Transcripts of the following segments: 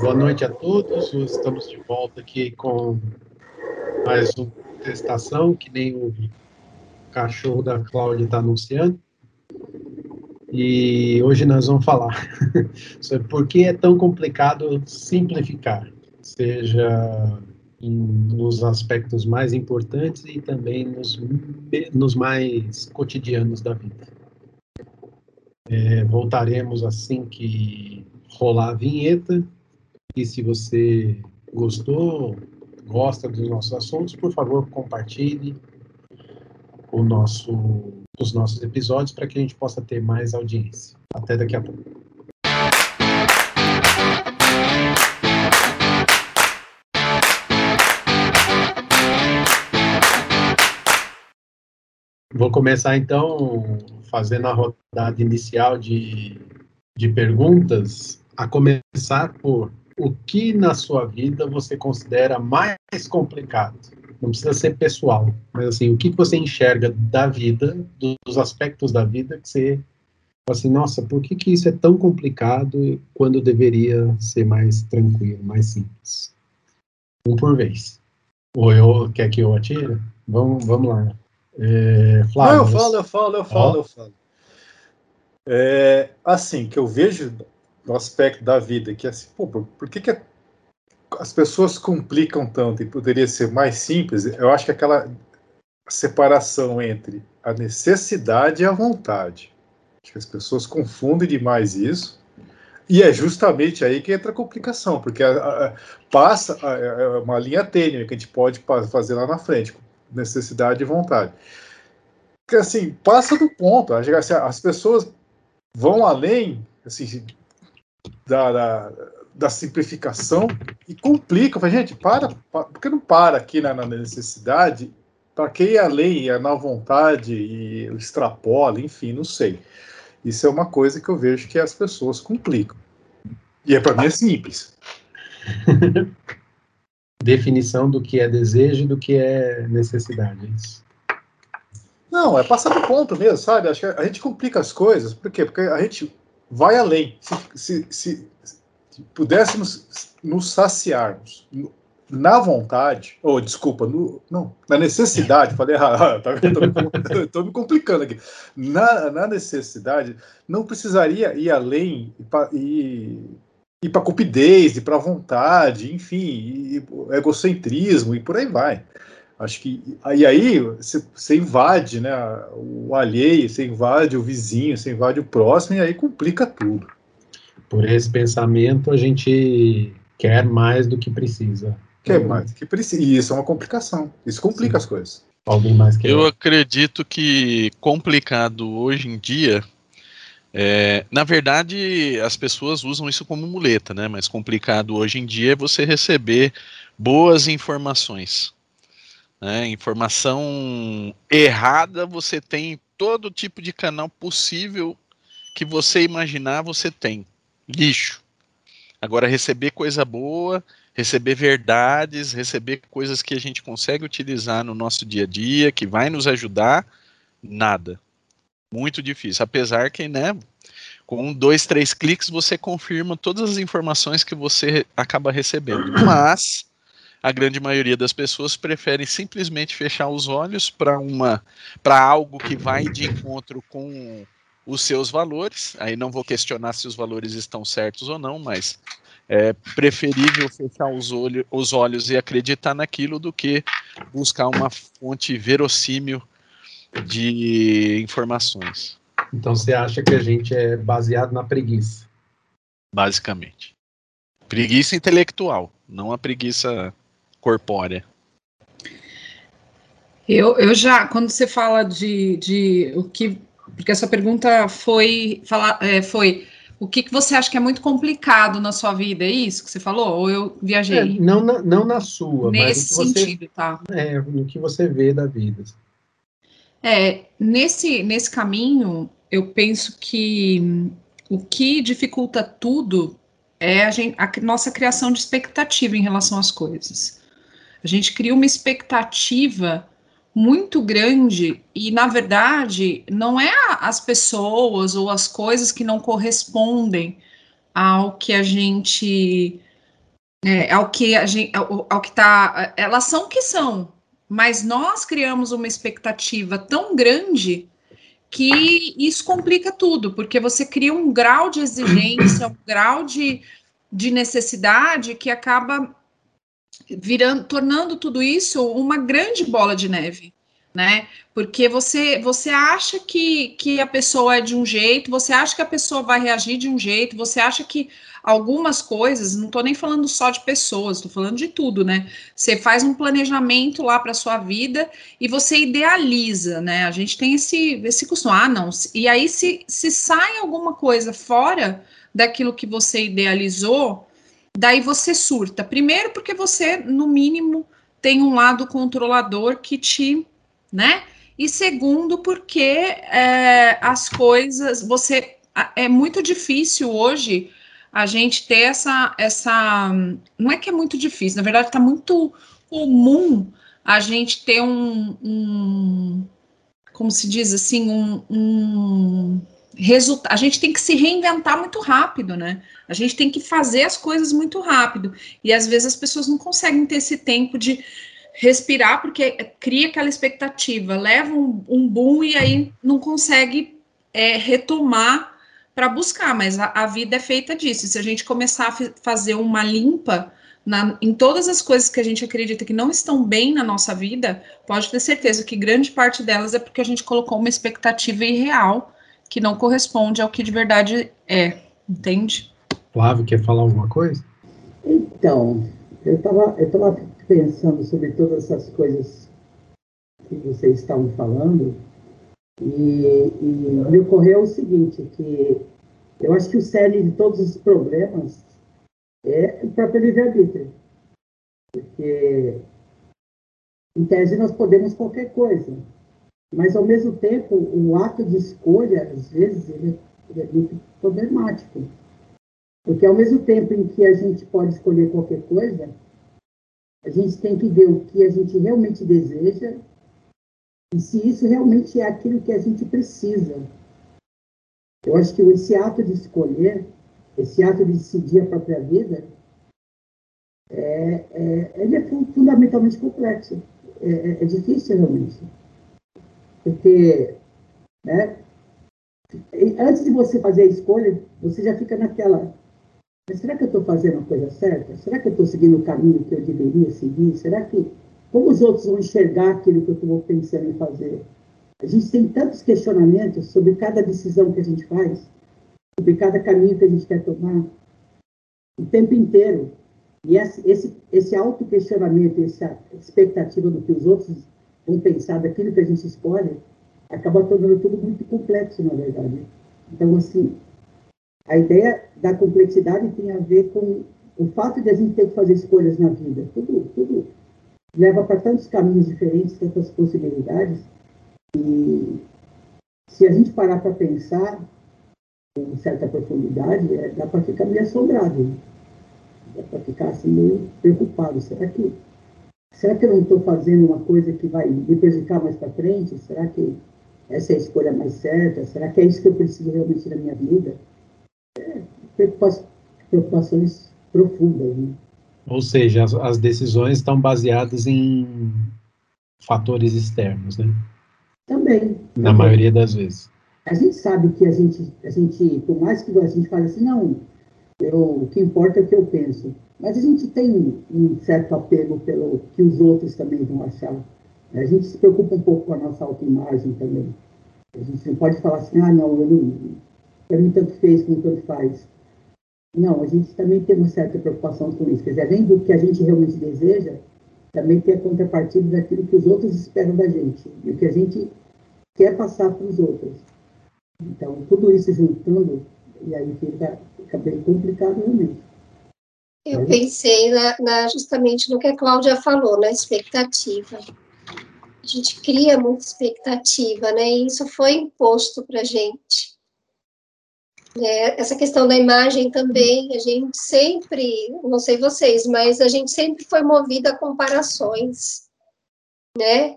Boa noite a todos. Estamos de volta aqui com mais uma testação, que nem o cachorro da Cláudia está anunciando. E hoje nós vamos falar sobre por que é tão complicado simplificar, seja nos aspectos mais importantes e também nos, nos mais cotidianos da vida. É, voltaremos assim que rolar a vinheta. Se você gostou, gosta dos nossos assuntos, por favor, compartilhe o nosso, os nossos episódios para que a gente possa ter mais audiência. Até daqui a pouco. Vou começar então fazendo a rodada inicial de, de perguntas, a começar por o que na sua vida você considera mais complicado? Não precisa ser pessoal, mas assim, o que você enxerga da vida, dos aspectos da vida que você assim, nossa, por que, que isso é tão complicado quando deveria ser mais tranquilo, mais simples? Um por vez. Ou eu, quer que eu atire? Vamos, vamos lá. É, Flávio, Não, eu falo, eu falo, eu falo, eu falo. É, assim, que eu vejo no aspecto da vida, que é assim, pô, por, que, que as pessoas complicam tanto e poderia ser mais simples? Eu acho que aquela separação entre a necessidade e a vontade. Acho que as pessoas confundem demais isso. E é justamente aí que entra a complicação, porque a, a, passa a, é uma linha tênue que a gente pode fazer lá na frente, necessidade e vontade. Que assim, passa do ponto. Assim, as pessoas vão além, assim, da, da, da simplificação e complica. Fala, gente, para, para, por que não para aqui na, na necessidade? Para que ir além, ir na vontade e extrapola, enfim, não sei. Isso é uma coisa que eu vejo que as pessoas complicam. E é para mim é simples. Definição do que é desejo e do que é necessidade. É isso. Não, é passar do ponto mesmo, sabe? Acho que a gente complica as coisas. Por quê? Porque a gente vai além. Se, se, se pudéssemos nos saciarmos na vontade, ou oh, desculpa, no, não, na necessidade, falei errado, tá, estou me complicando aqui. Na, na, necessidade, não precisaria ir além e, ir para cupidez, e para vontade, enfim, e egocentrismo e por aí vai. Acho que e aí você invade, né, o alheio, você invade o vizinho, você invade o próximo e aí complica tudo. Por esse pensamento a gente quer mais do que precisa. Quer mais do que precisa. E isso é uma complicação. Isso complica Sim. as coisas. Alguém mais quer? Eu acredito que complicado hoje em dia é, na verdade, as pessoas usam isso como muleta, né? Mas complicado hoje em dia é você receber boas informações. Né? Informação errada você tem todo tipo de canal possível que você imaginar, você tem. Lixo. Agora, receber coisa boa, receber verdades, receber coisas que a gente consegue utilizar no nosso dia a dia, que vai nos ajudar, nada. Muito difícil. Apesar que, né, com dois, três cliques, você confirma todas as informações que você acaba recebendo. Mas a grande maioria das pessoas prefere simplesmente fechar os olhos para uma para algo que vai de encontro com os seus valores. Aí não vou questionar se os valores estão certos ou não, mas é preferível fechar os, olho, os olhos e acreditar naquilo do que buscar uma fonte verossímil de informações. Então você acha que a gente é baseado na preguiça? Basicamente. Preguiça intelectual, não a preguiça corpórea? Eu, eu já, quando você fala de, de o que. Porque essa pergunta foi, fala, é, foi o que, que você acha que é muito complicado na sua vida? É isso que você falou? Ou eu viajei? É, não, na, não na sua, Nesse mas sentido, você, tá? É, no que você vê da vida. É, nesse, nesse caminho, eu penso que o que dificulta tudo é a, gente, a nossa criação de expectativa em relação às coisas. A gente cria uma expectativa muito grande e, na verdade, não é as pessoas ou as coisas que não correspondem ao que a gente é, ao que a gente, ao, ao que tá, elas são o que são, mas nós criamos uma expectativa tão grande que isso complica tudo, porque você cria um grau de exigência, um grau de, de necessidade que acaba virando, tornando tudo isso uma grande bola de neve, né? Porque você você acha que, que a pessoa é de um jeito, você acha que a pessoa vai reagir de um jeito, você acha que algumas coisas, não estou nem falando só de pessoas, estou falando de tudo, né? Você faz um planejamento lá para sua vida e você idealiza, né? A gente tem esse, esse costume, ah, não, e aí se, se sai alguma coisa fora daquilo que você idealizou, daí você surta. Primeiro, porque você, no mínimo, tem um lado controlador que te, né? E segundo, porque é, as coisas, você é muito difícil hoje a gente ter essa, essa. Não é que é muito difícil, na verdade, está muito comum a gente ter um, um como se diz assim, um, um A gente tem que se reinventar muito rápido, né? A gente tem que fazer as coisas muito rápido. E às vezes as pessoas não conseguem ter esse tempo de respirar, porque cria aquela expectativa, leva um, um boom e aí não consegue é, retomar para buscar, mas a, a, vida é feita disso. Se a gente começar a fazer uma limpa na, em todas as coisas que a gente acredita que não estão bem na nossa vida, pode ter certeza que grande parte delas é porque a gente colocou uma expectativa irreal que não corresponde ao que de verdade é, entende? Flávio, quer falar alguma coisa? Então, eu estava eu tava pensando sobre todas essas coisas que vocês estavam falando, e, e me ocorreu o seguinte, que eu acho que o cerne de todos os problemas é o próprio livre-arbítrio. Porque, em tese, nós podemos qualquer coisa. Mas, ao mesmo tempo, o ato de escolha, às vezes, ele, ele é muito problemático. Porque, ao mesmo tempo em que a gente pode escolher qualquer coisa, a gente tem que ver o que a gente realmente deseja e se isso realmente é aquilo que a gente precisa. Eu acho que esse ato de escolher, esse ato de decidir a própria vida, é, é, ele é fundamentalmente complexo. É, é, é difícil, realmente. Porque, né, antes de você fazer a escolha, você já fica naquela. Mas será que eu estou fazendo a coisa certa? Será que eu estou seguindo o caminho que eu deveria seguir? Será que como os outros vão enxergar aquilo que eu estou pensando em fazer? A gente tem tantos questionamentos sobre cada decisão que a gente faz, sobre cada caminho que a gente quer tomar, o tempo inteiro. E esse, esse, esse auto-questionamento, essa expectativa do que os outros vão pensar daquilo que a gente escolhe, acaba tornando tudo muito complexo, na verdade. Então, assim, a ideia da complexidade tem a ver com o fato de a gente ter que fazer escolhas na vida. Tudo, tudo leva para tantos caminhos diferentes, tantas possibilidades, e se a gente parar para pensar com certa profundidade, é, dá para ficar meio assombrado, né? dá para ficar assim meio preocupado. Será que, será que eu não estou fazendo uma coisa que vai me prejudicar mais para frente? Será que essa é a escolha mais certa? Será que é isso que eu preciso realmente na minha vida? É, preocupações profundas, né? Ou seja, as, as decisões estão baseadas em fatores externos, né? Também. Na também. maioria das vezes. A gente sabe que a gente, a gente, por mais que a gente fale assim, não, eu, o que importa é o que eu penso. Mas a gente tem um certo apego pelo que os outros também vão achar. A gente se preocupa um pouco com a nossa autoimagem também. A gente não pode falar assim, ah, não, eu não, tanto fez como tanto faz. Não, a gente também tem uma certa preocupação com isso. Quer dizer, além do que a gente realmente deseja, também tem a contrapartida daquilo que os outros esperam da gente e o que a gente quer passar para os outros. Então, tudo isso juntando, e aí fica, fica bem complicado realmente. Eu pensei na, na, justamente no que a Cláudia falou, na expectativa. A gente cria muita expectativa, né? E isso foi imposto para a gente. É, essa questão da imagem também, a gente sempre, não sei vocês, mas a gente sempre foi movida a comparações, né?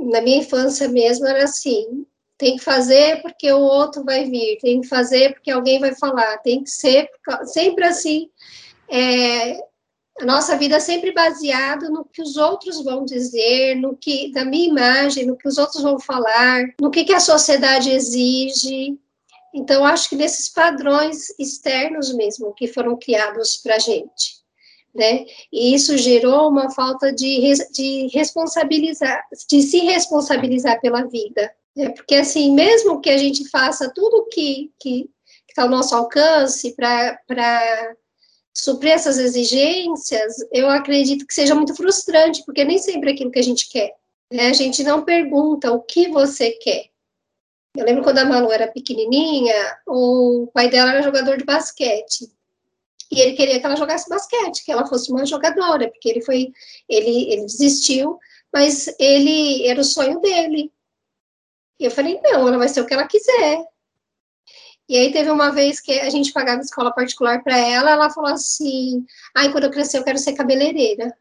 Na minha infância mesmo era assim, tem que fazer porque o outro vai vir, tem que fazer porque alguém vai falar, tem que ser sempre assim, é, A nossa vida é sempre baseada no que os outros vão dizer, no que da minha imagem, no que os outros vão falar, no que, que a sociedade exige. Então, acho que nesses padrões externos mesmo que foram criados para a gente. Né? E isso gerou uma falta de, de responsabilizar, de se responsabilizar pela vida. Né? Porque, assim, mesmo que a gente faça tudo que está ao nosso alcance para suprir essas exigências, eu acredito que seja muito frustrante, porque nem sempre é aquilo que a gente quer. Né? A gente não pergunta o que você quer. Eu lembro quando a Malu era pequenininha, o pai dela era jogador de basquete. E ele queria que ela jogasse basquete, que ela fosse uma jogadora, porque ele foi, ele, ele desistiu, mas ele era o sonho dele. E eu falei, não, ela vai ser o que ela quiser. E aí teve uma vez que a gente pagava escola particular para ela, ela falou assim: "Ai, quando eu crescer eu quero ser cabeleireira".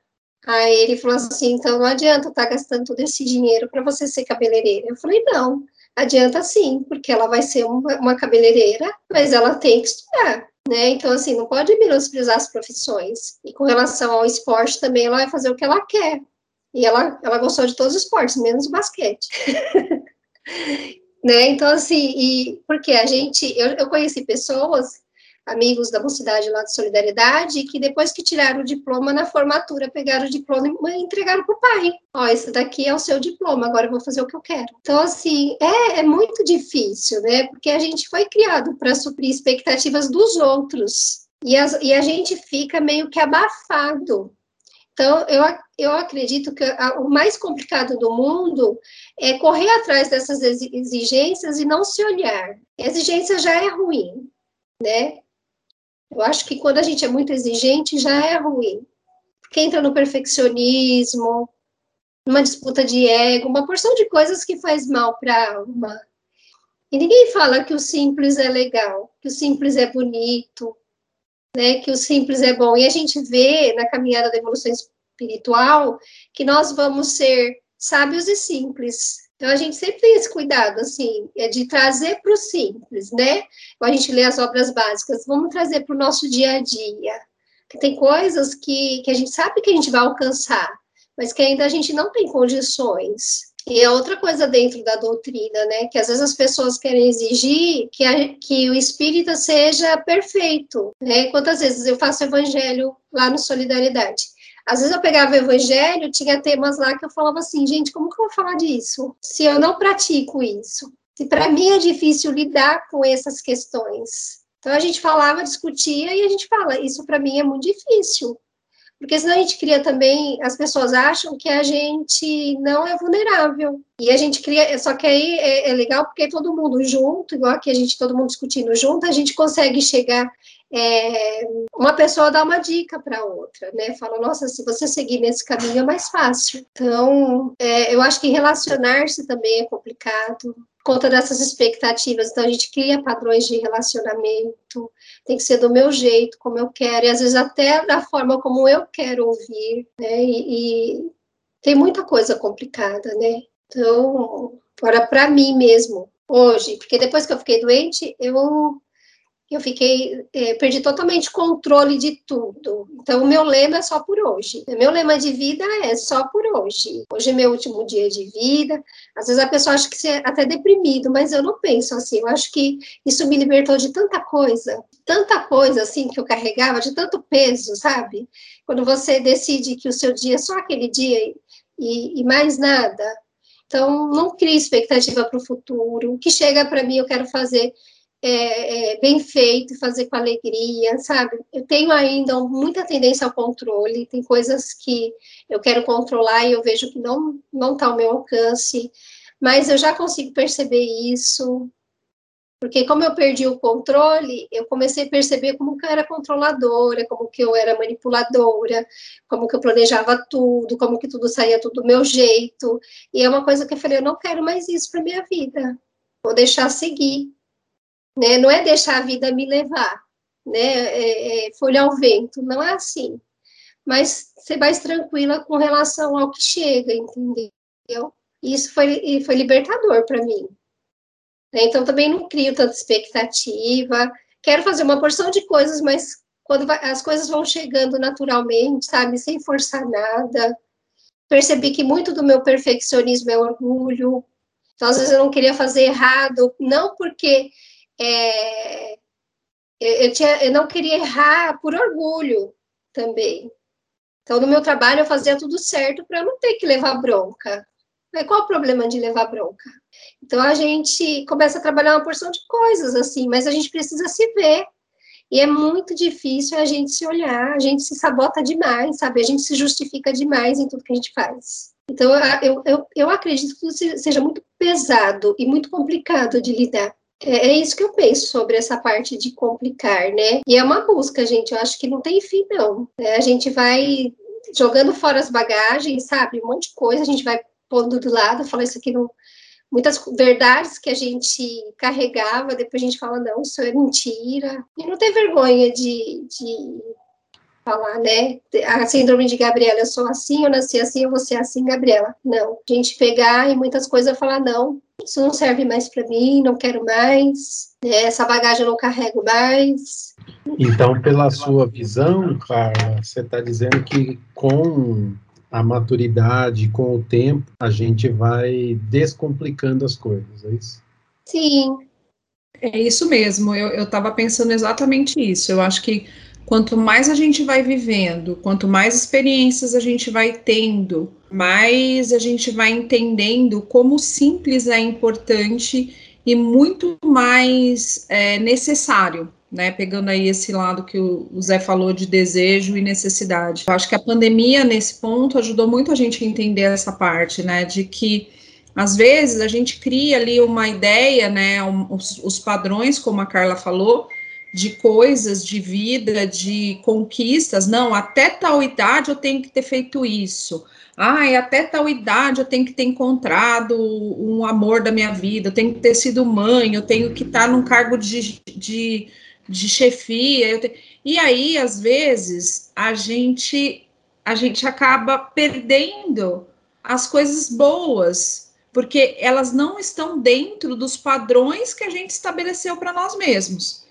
Aí ele falou assim: "Então não adianta estar tá gastando todo esse dinheiro para você ser cabeleireira". Eu falei: "Não, adianta sim, porque ela vai ser uma, uma cabeleireira, mas ela tem que estudar". Né? Então, assim, não pode menosprezar as profissões. E com relação ao esporte também, ela vai fazer o que ela quer. E ela, ela gostou de todos os esportes, menos o basquete. né? Então, assim, e porque a gente, eu, eu conheci pessoas, amigos da mocidade lá de Solidariedade, que depois que tiraram o diploma na formatura, pegaram o diploma e entregaram para o pai. Ó, esse daqui é o seu diploma, agora eu vou fazer o que eu quero. Então, assim, é, é muito difícil, né? Porque a gente foi criado para suprir expectativas dos outros. E, as, e a gente fica meio que abafado então, eu, eu acredito que a, o mais complicado do mundo é correr atrás dessas exigências e não se olhar. Exigência já é ruim, né? Eu acho que quando a gente é muito exigente, já é ruim. Porque entra no perfeccionismo, numa disputa de ego, uma porção de coisas que faz mal para a alma. E ninguém fala que o simples é legal, que o simples é bonito, né, que o simples é bom. E a gente vê na caminhada da evolução espiritual que nós vamos ser sábios e simples. Então a gente sempre tem esse cuidado, assim, é de trazer para o simples, né? Quando a gente lê as obras básicas, vamos trazer para o nosso dia a dia. Que tem coisas que, que a gente sabe que a gente vai alcançar, mas que ainda a gente não tem condições. E é outra coisa dentro da doutrina, né? Que às vezes as pessoas querem exigir que, a, que o espírita seja perfeito, né? Quantas vezes eu faço evangelho lá no Solidariedade? Às vezes eu pegava o evangelho, tinha temas lá que eu falava assim, gente, como que eu vou falar disso? Se eu não pratico isso? Se para mim é difícil lidar com essas questões. Então a gente falava, discutia e a gente fala, isso para mim é muito difícil. Porque senão a gente cria também, as pessoas acham que a gente não é vulnerável. E a gente cria, só que aí é, é legal porque todo mundo junto, igual aqui a gente, todo mundo discutindo junto, a gente consegue chegar é, uma pessoa dá uma dica para outra, né? Fala, nossa, se você seguir nesse caminho é mais fácil. Então, é, eu acho que relacionar-se também é complicado conta dessas expectativas. Então, a gente cria padrões de relacionamento, tem que ser do meu jeito, como eu quero, e às vezes até da forma como eu quero ouvir, né? E, e tem muita coisa complicada, né? Então, agora, para mim mesmo, hoje, porque depois que eu fiquei doente, eu eu fiquei, é, perdi totalmente controle de tudo. Então, o meu lema é só por hoje. O meu lema de vida é só por hoje. Hoje é meu último dia de vida. Às vezes a pessoa acha que você é até deprimido, mas eu não penso assim. Eu acho que isso me libertou de tanta coisa, tanta coisa assim que eu carregava, de tanto peso, sabe? Quando você decide que o seu dia é só aquele dia e, e mais nada. Então, não crie expectativa para o futuro. O que chega para mim, eu quero fazer é, é, bem feito, fazer com alegria, sabe? Eu tenho ainda muita tendência ao controle, tem coisas que eu quero controlar e eu vejo que não não está ao meu alcance, mas eu já consigo perceber isso, porque como eu perdi o controle, eu comecei a perceber como que eu era controladora, como que eu era manipuladora, como que eu planejava tudo, como que tudo saía tudo do meu jeito, e é uma coisa que eu falei, eu não quero mais isso para minha vida, vou deixar seguir, né? Não é deixar a vida me levar, né? É, é, folha ao vento, não é assim. Mas ser mais tranquila com relação ao que chega, entendeu? Isso foi, foi libertador para mim. Né? Então, também não crio tanta expectativa. Quero fazer uma porção de coisas, mas quando vai, as coisas vão chegando naturalmente, sabe, sem forçar nada. Percebi que muito do meu perfeccionismo é orgulho. Então, às vezes eu não queria fazer errado, não porque é, eu, tinha, eu não queria errar por orgulho também. Então, no meu trabalho, eu fazia tudo certo para não ter que levar bronca. Mas qual o problema de levar bronca? Então, a gente começa a trabalhar uma porção de coisas, assim, mas a gente precisa se ver. E é muito difícil a gente se olhar, a gente se sabota demais, sabe? A gente se justifica demais em tudo que a gente faz. Então, eu, eu, eu acredito que isso seja muito pesado e muito complicado de lidar. É, é isso que eu penso sobre essa parte de complicar, né? E é uma busca, gente. Eu acho que não tem fim, não. É, a gente vai jogando fora as bagagens, sabe? Um monte de coisa, a gente vai pondo do lado, fala isso aqui não. Muitas verdades que a gente carregava, depois a gente fala, não, isso é mentira. E não tem vergonha de, de falar, né? A síndrome de Gabriela, eu sou assim, eu nasci assim, eu vou ser assim, Gabriela. Não. A gente pegar e muitas coisas falar, não, isso não serve mais para mim, não quero mais, né? essa bagagem eu não carrego mais. Então, pela sua visão, Carla, você está dizendo que com a maturidade, com o tempo, a gente vai descomplicando as coisas, é isso? Sim. É isso mesmo, eu estava pensando exatamente isso. Eu acho que quanto mais a gente vai vivendo, quanto mais experiências a gente vai tendo, mais a gente vai entendendo como simples é importante e muito mais é, necessário, né? Pegando aí esse lado que o, Zé falou de desejo e necessidade. Eu acho que a pandemia, nesse ponto, ajudou muito a gente a entender essa parte, né? De que às vezes a gente cria ali uma ideia, né? Um, os, os padrões, como a Carla falou, de coisas, de vida, de conquistas. Não, até tal idade eu tenho que ter feito isso. Ai, até tal idade eu tenho que ter encontrado um amor da minha vida, eu tenho que ter sido mãe, eu tenho que estar num cargo de, de, de chefia. E aí, às vezes, a gente, a gente acaba perdendo as coisas boas, porque elas não estão dentro dos padrões que a gente estabeleceu para nós mesmos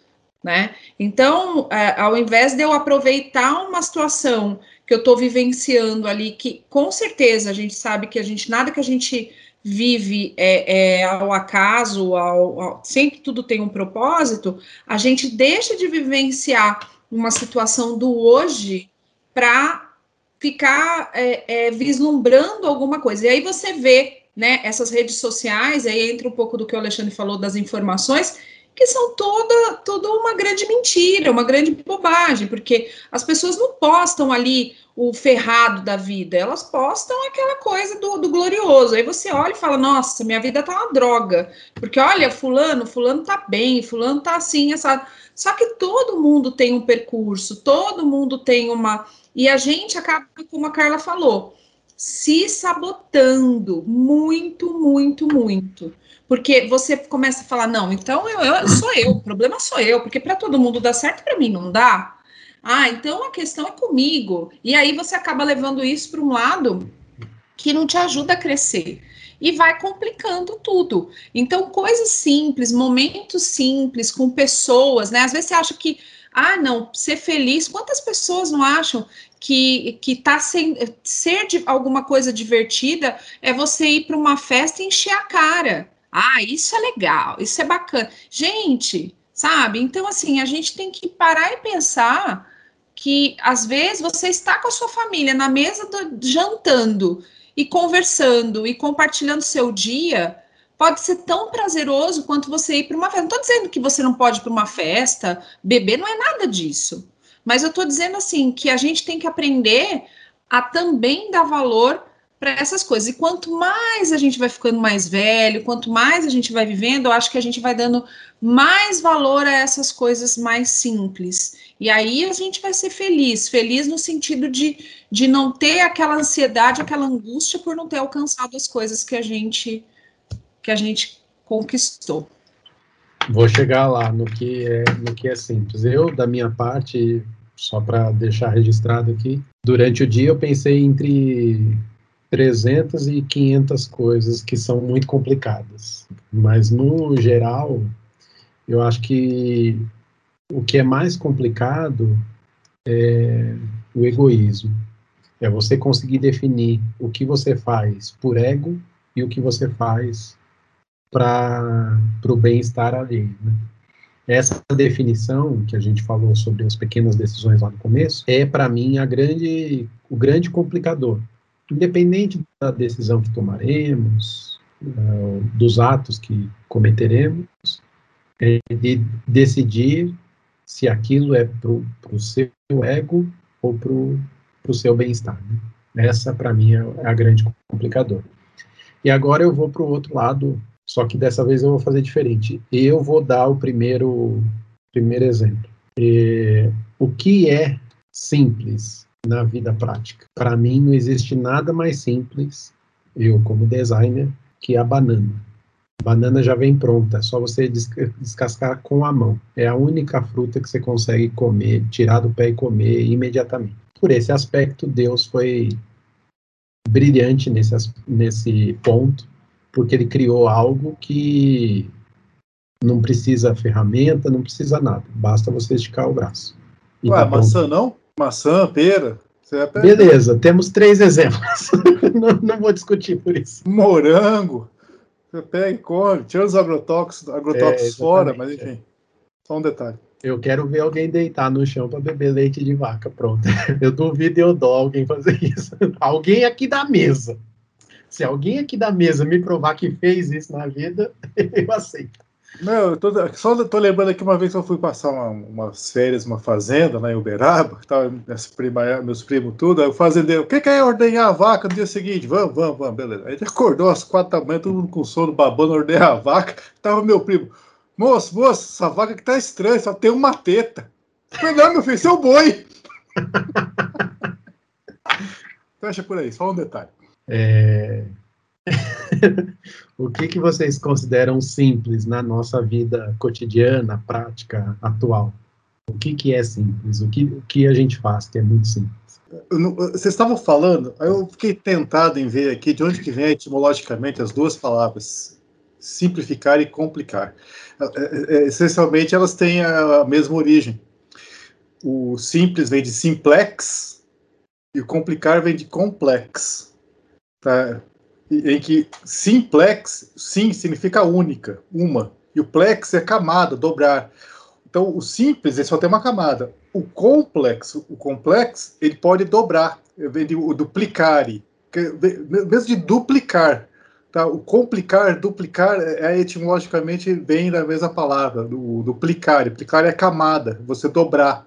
né? Então, é, ao invés de eu aproveitar uma situação que eu estou vivenciando ali, que com certeza a gente sabe que a gente nada que a gente vive é, é ao acaso, ao, ao, sempre tudo tem um propósito, a gente deixa de vivenciar uma situação do hoje para ficar é, é, vislumbrando alguma coisa. E aí você vê, né, essas redes sociais, aí entra um pouco do que o Alexandre falou das informações, que são toda, toda uma grande mentira, uma grande bobagem, porque as pessoas não postam ali o ferrado da vida, elas postam aquela coisa do, do glorioso. Aí você olha e fala, nossa, minha vida tá uma droga, porque olha, fulano, fulano tá bem, fulano tá assim, essa. Só que todo mundo tem um percurso, todo mundo tem uma. E a gente acaba, como a Carla falou, se sabotando muito, muito, muito. Porque você começa a falar, não, então eu, eu sou eu, o problema sou eu, porque para todo mundo dá certo, para mim não dá. Ah, então a questão é comigo. E aí você acaba levando isso para um lado que não te ajuda a crescer e vai complicando tudo. Então, coisas simples, momentos simples com pessoas, né? Às vezes você acha que, ah, não, ser feliz. Quantas pessoas não acham que que tá sem ser de alguma coisa divertida é você ir para uma festa e encher a cara? Ah, isso é legal, isso é bacana. Gente, sabe? Então, assim, a gente tem que parar e pensar que, às vezes, você está com a sua família na mesa do, jantando e conversando e compartilhando seu dia. Pode ser tão prazeroso quanto você ir para uma festa. Não estou dizendo que você não pode ir para uma festa, beber, não é nada disso. Mas eu estou dizendo assim que a gente tem que aprender a também dar valor para essas coisas. E quanto mais a gente vai ficando mais velho, quanto mais a gente vai vivendo, eu acho que a gente vai dando mais valor a essas coisas mais simples. E aí a gente vai ser feliz, feliz no sentido de, de não ter aquela ansiedade, aquela angústia por não ter alcançado as coisas que a gente que a gente conquistou. Vou chegar lá no que é no que é simples. Eu, da minha parte, só para deixar registrado aqui, durante o dia eu pensei entre 300 e 500 coisas que são muito complicadas. Mas, no geral, eu acho que o que é mais complicado é o egoísmo. É você conseguir definir o que você faz por ego e o que você faz para o bem-estar alheio. Né? Essa definição que a gente falou sobre as pequenas decisões lá no começo é, para mim, a grande, o grande complicador. Independente da decisão que tomaremos, uh, dos atos que cometeremos, é de decidir se aquilo é para o seu ego ou para o seu bem-estar. Né? Essa, para mim, é a grande complicador. E agora eu vou para o outro lado só que dessa vez eu vou fazer diferente. Eu vou dar o primeiro, primeiro exemplo. E, o que é simples na vida prática? Para mim, não existe nada mais simples, eu como designer, que a banana. A banana já vem pronta, é só você descascar com a mão. É a única fruta que você consegue comer, tirar do pé e comer imediatamente. Por esse aspecto, Deus foi brilhante nesse, nesse ponto porque ele criou algo que não precisa ferramenta, não precisa nada, basta você esticar o braço. Ué, tá maçã não? Maçã, pera. Beleza, temos três exemplos. não, não, vou discutir por isso. Morango. Você pega e come, tira os agrotóxicos, agrotóxicos é, fora, mas enfim. É. Só um detalhe. Eu quero ver alguém deitar no chão para beber leite de vaca, pronto. Eu duvido eu dou alguém fazer isso. Alguém aqui da mesa. Se alguém aqui da mesa me provar que fez isso na vida, eu aceito. Não, eu tô, só tô lembrando aqui uma vez que eu fui passar uma, umas férias, uma fazenda lá em Uberaba, tava minhas prima, meus primos tudo, aí o fazendeiro, o que, que é ordenhar a vaca no dia seguinte? Vamos, vamos, vamos, beleza. Aí ele acordou às quatro da manhã, todo mundo com sono, babando, ordenhar a vaca, tava meu primo, moço, moço, essa vaca que tá estranha, só tem uma teta. Não, meu filho, seu boi. Fecha por aí, só um detalhe. É... o que, que vocês consideram simples na nossa vida cotidiana, prática, atual? O que, que é simples? O que, que a gente faz que é muito simples? Vocês estavam falando, aí eu fiquei tentado em ver aqui de onde que vem etimologicamente as duas palavras, simplificar e complicar. É, é, é, essencialmente elas têm a mesma origem. O simples vem de simplex e o complicar vem de complex tá? Em que simplex, sim, significa única, uma, e o plex é camada, dobrar. Então, o simples ele só tem uma camada. O complexo, o complexo, ele pode dobrar, vem de duplicare, mesmo de duplicar. Tá? O complicar, duplicar, é, é etimologicamente bem da mesma palavra, do duplicar. Duplicar é camada, você dobrar.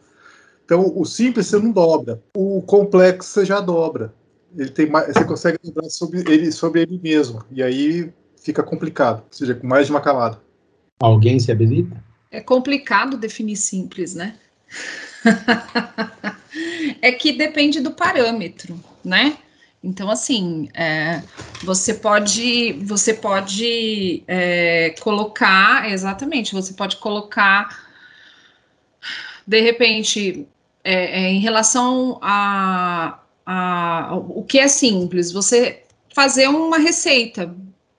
Então, o simples você não dobra, o complexo você já dobra ele tem mais, você consegue lembrar sobre ele, sobre ele mesmo. E aí fica complicado, ou seja, com mais de uma camada. Alguém se habilita? É complicado definir simples, né? é que depende do parâmetro, né? Então, assim, é, você pode, você pode é, colocar, exatamente, você pode colocar, de repente, é, é em relação a, a, o que é simples? Você fazer uma receita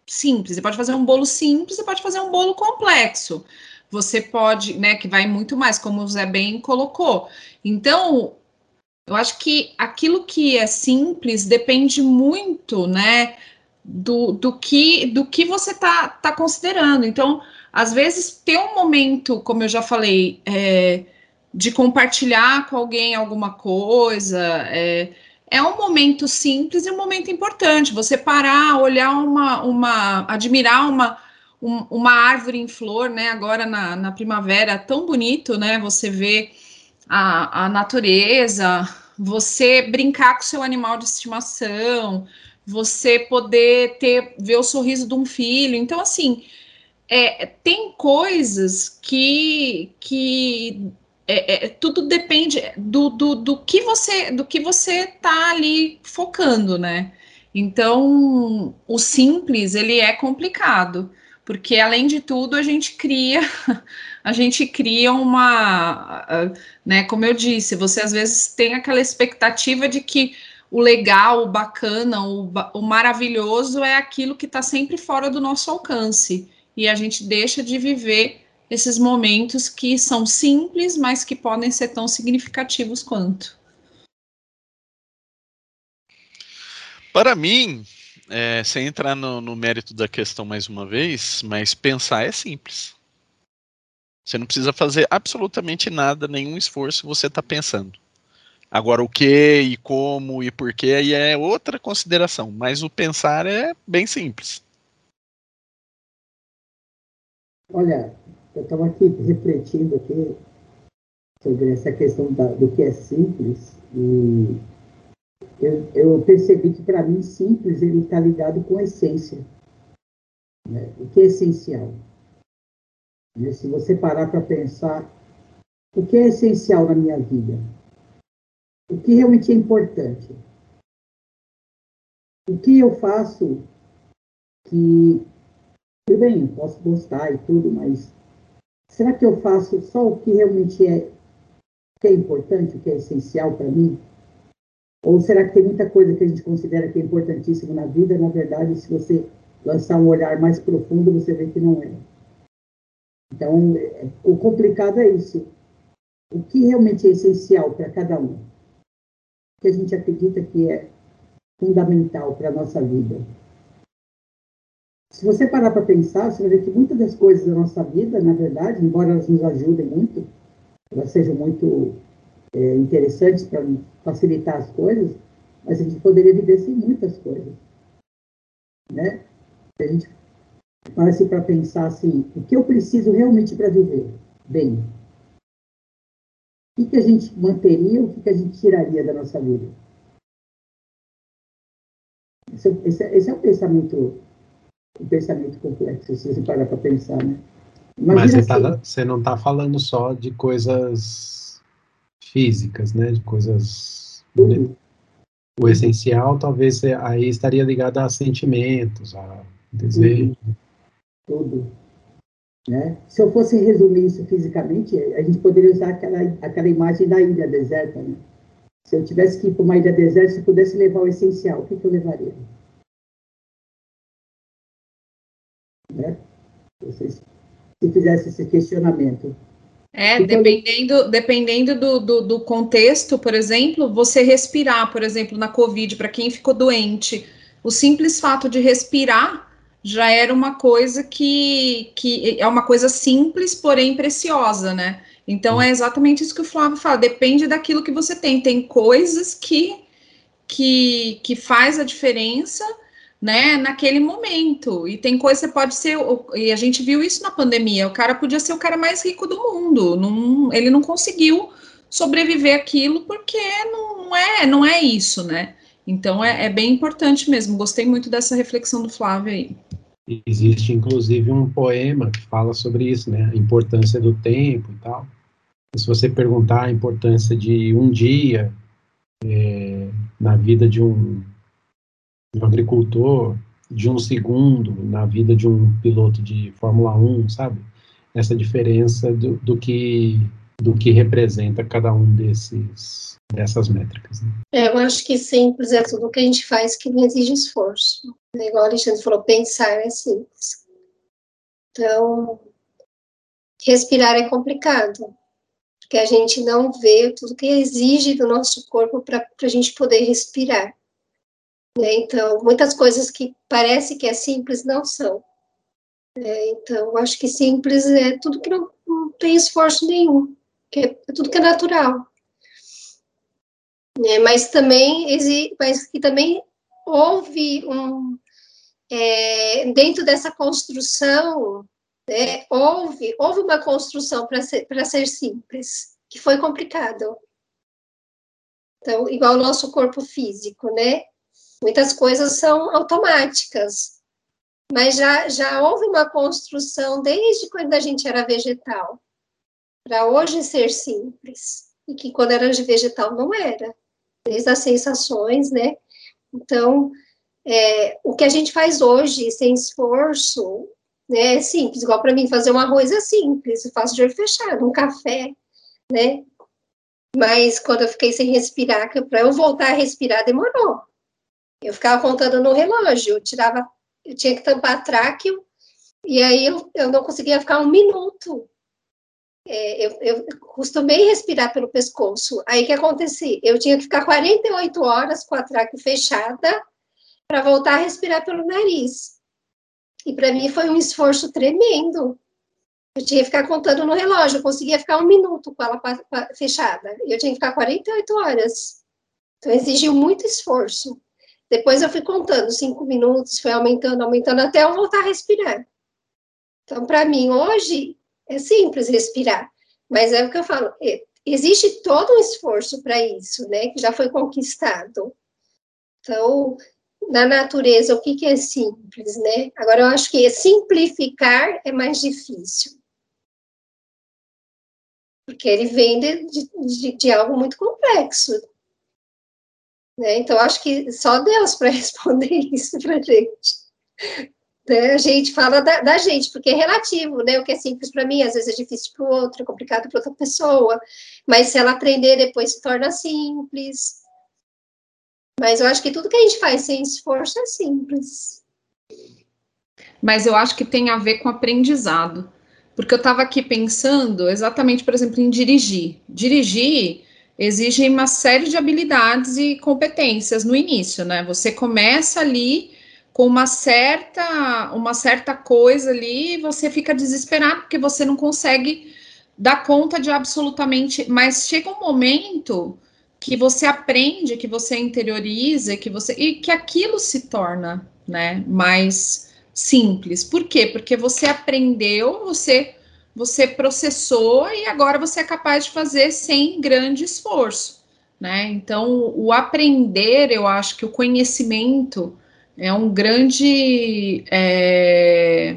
simples. Você pode fazer um bolo simples, você pode fazer um bolo complexo. Você pode, né, que vai muito mais, como o Zé bem colocou. Então, eu acho que aquilo que é simples depende muito, né, do, do que do que você tá, tá considerando. Então, às vezes tem um momento, como eu já falei, é, de compartilhar com alguém alguma coisa, é, é um momento simples e um momento importante. Você parar, olhar uma, uma admirar uma, um, uma árvore em flor, né? Agora na, na primavera, tão bonito, né? Você vê a, a natureza, você brincar com seu animal de estimação, você poder ter ver o sorriso de um filho. Então, assim, é, tem coisas que, que é, é, tudo depende do, do, do, que você do que você tá ali focando, né? Então, o simples ele é complicado, porque além de tudo a gente cria a gente cria uma, né? Como eu disse, você às vezes tem aquela expectativa de que o legal, o bacana, o, o maravilhoso é aquilo que está sempre fora do nosso alcance e a gente deixa de viver esses momentos que são simples, mas que podem ser tão significativos quanto. Para mim, é, sem entrar no, no mérito da questão mais uma vez, mas pensar é simples. Você não precisa fazer absolutamente nada, nenhum esforço, você está pensando. Agora, o que e como e porquê aí é outra consideração, mas o pensar é bem simples. Olha, eu estava aqui refletindo aqui sobre essa questão da, do que é simples e eu, eu percebi que para mim simples ele está ligado com essência. Né? O que é essencial? Né? Se você parar para pensar o que é essencial na minha vida, o que realmente é importante, o que eu faço que, tudo bem, posso gostar e tudo, mas será que eu faço só o que realmente é, que é importante, o que é essencial para mim? Ou será que tem muita coisa que a gente considera que é importantíssimo na vida, na verdade, se você lançar um olhar mais profundo, você vê que não é. Então, o complicado é isso. O que realmente é essencial para cada um? O que a gente acredita que é fundamental para a nossa vida? Se você parar para pensar, você vai ver que muitas das coisas da nossa vida, na verdade, embora elas nos ajudem muito, elas sejam muito é, interessantes para facilitar as coisas, mas a gente poderia viver sem muitas coisas. Né? A gente parece para pensar assim, o que eu preciso realmente para viver bem? O que, que a gente manteria, o que, que a gente tiraria da nossa vida? Esse, esse, esse é um pensamento, um pensamento complexo, se você parar para pensar, né? Mas você, assim, tá, você não está falando só de coisas físicas, né? De coisas. Tudo. O essencial talvez aí estaria ligado a sentimentos, a desejo. Tudo todo. Né? Se eu fosse resumir isso fisicamente, a gente poderia usar aquela, aquela imagem da ilha deserta. Né? Se eu tivesse que ir para uma ilha deserta, se eu pudesse levar o essencial, o que, que eu levaria? Vocês, se fizesse esse questionamento. É, dependendo, eu... dependendo do, do, do, contexto, por exemplo, você respirar, por exemplo, na Covid, para quem ficou doente, o simples fato de respirar já era uma coisa que, que é uma coisa simples, porém preciosa, né? Então é exatamente isso que o Flávio fala, depende daquilo que você tem. Tem coisas que que, que faz a diferença, né, naquele momento. E tem coisa que pode ser, e a gente viu isso na pandemia, o cara podia ser o cara mais rico do mundo, não, ele não conseguiu sobreviver aquilo porque não, é, não é isso, né? Então é, é, bem importante mesmo. Gostei muito dessa reflexão do Flávio aí. Existe inclusive um poema que fala sobre isso, né? A importância do tempo e tal. Se você perguntar a importância de um dia é, na vida de um, um agricultor, de um segundo na vida de um piloto de Fórmula 1, sabe? Essa diferença do, do que do que representa cada um desses dessas métricas. Né? É, eu acho que simples é tudo que a gente faz que não exige esforço. Igual a Alexandre falou, pensar é simples. Então, respirar é complicado, porque a gente não vê tudo que exige do nosso corpo para a gente poder respirar. Né? Então, muitas coisas que parece que é simples não são. É, então, acho que simples é tudo que não, não tem esforço nenhum, que é, é tudo que é natural. É, mas também mas que também houve um é, dentro dessa construção né, houve houve uma construção para ser para ser simples que foi complicado então igual o nosso corpo físico né muitas coisas são automáticas mas já já houve uma construção desde quando a gente era vegetal para hoje ser simples e que quando era vegetal não era desde as sensações, né? Então, é, o que a gente faz hoje sem esforço, né, é simples. Igual para mim fazer um arroz é simples, eu faço de olho fechado, um café, né? Mas quando eu fiquei sem respirar, para eu voltar a respirar demorou. Eu ficava contando no relógio, eu tirava, eu tinha que tampar tráqueo, e aí eu, eu não conseguia ficar um minuto é, eu, eu costumei respirar pelo pescoço. Aí o que acontecia? Eu tinha que ficar 48 horas com a traque fechada para voltar a respirar pelo nariz. E para mim foi um esforço tremendo. Eu tinha que ficar contando no relógio, eu conseguia ficar um minuto com ela fechada. Eu tinha que ficar 48 horas. Então exigiu muito esforço. Depois eu fui contando cinco minutos, foi aumentando, aumentando até eu voltar a respirar. Então, para mim, hoje, é simples respirar. Mas é o que eu falo, existe todo um esforço para isso, né? Que já foi conquistado. Então, na natureza, o que, que é simples, né? Agora, eu acho que simplificar é mais difícil. Porque ele vem de, de, de algo muito complexo. Né? Então, acho que só Deus para responder isso para a gente. Né? A gente fala da, da, gente, porque é relativo, né? O que é simples para mim, às vezes é difícil para o outro, é complicado para outra pessoa. Mas se ela aprender, depois se torna simples. Mas eu acho que tudo que a gente faz sem esforço é simples. Mas eu acho que tem a ver com aprendizado. Porque eu estava aqui pensando exatamente, por exemplo, em dirigir. Dirigir exige uma série de habilidades e competências no início, né? Você começa ali com uma certa, uma certa coisa ali, e você fica desesperado porque você não consegue dar conta de absolutamente. Mas chega um momento que você aprende, que você interioriza, que você e que aquilo se torna, né, mais simples. Por quê? Porque você aprendeu, você você processou e agora você é capaz de fazer sem grande esforço, né? Então, o aprender, eu acho que o conhecimento é um grande é,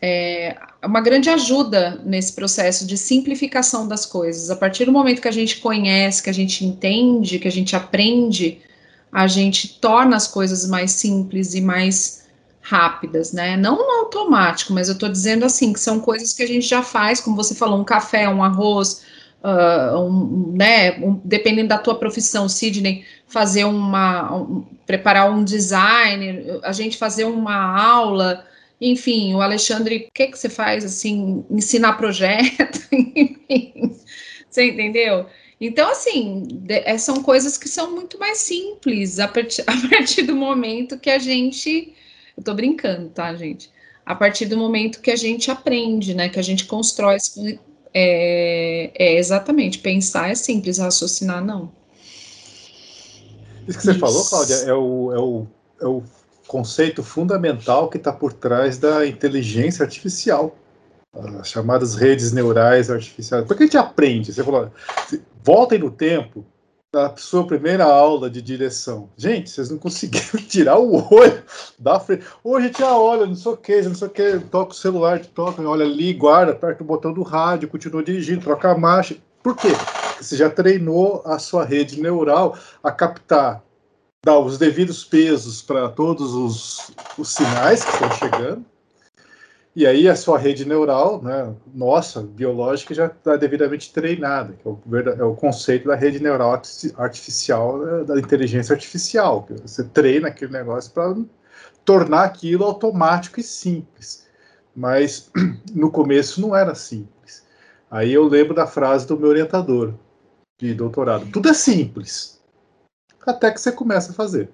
é uma grande ajuda nesse processo de simplificação das coisas. A partir do momento que a gente conhece, que a gente entende, que a gente aprende, a gente torna as coisas mais simples e mais rápidas, né? Não no automático, mas eu estou dizendo assim, que são coisas que a gente já faz, como você falou, um café, um arroz, uh, um, né? Um, dependendo da tua profissão, Sidney, fazer uma, um, preparar um design, a gente fazer uma aula, enfim, o Alexandre, o que que você faz assim, ensinar projeto, enfim, você entendeu? Então, assim, de, é, são coisas que são muito mais simples a a partir do momento que a gente eu tô brincando, tá, gente? A partir do momento que a gente aprende, né? Que a gente constrói. É, é exatamente, pensar é simples, raciocinar não. Isso que você Isso. falou, Cláudia, é o, é, o, é o conceito fundamental que está por trás da inteligência artificial, as chamadas redes neurais artificiais. Por que a gente aprende? Você falou, voltem no tempo, na sua primeira aula de direção. Gente, vocês não conseguiram tirar o olho da frente. Hoje já olha, não sei o que, não sei o que, toca o celular, toca, olha ali, guarda, aperta o botão do rádio, continua dirigindo, troca a marcha. Por quê? Porque você já treinou a sua rede neural a captar, dar os devidos pesos para todos os, os sinais que estão chegando e aí a sua rede neural, né, nossa, biológica, já está devidamente treinada, que é o, é o, conceito da rede neural artificial, né, da inteligência artificial. Você treina aquele negócio para tornar aquilo automático e simples. Mas no começo não era simples. Aí eu lembro da frase do meu orientador de doutorado: tudo é simples, até que você começa a fazer.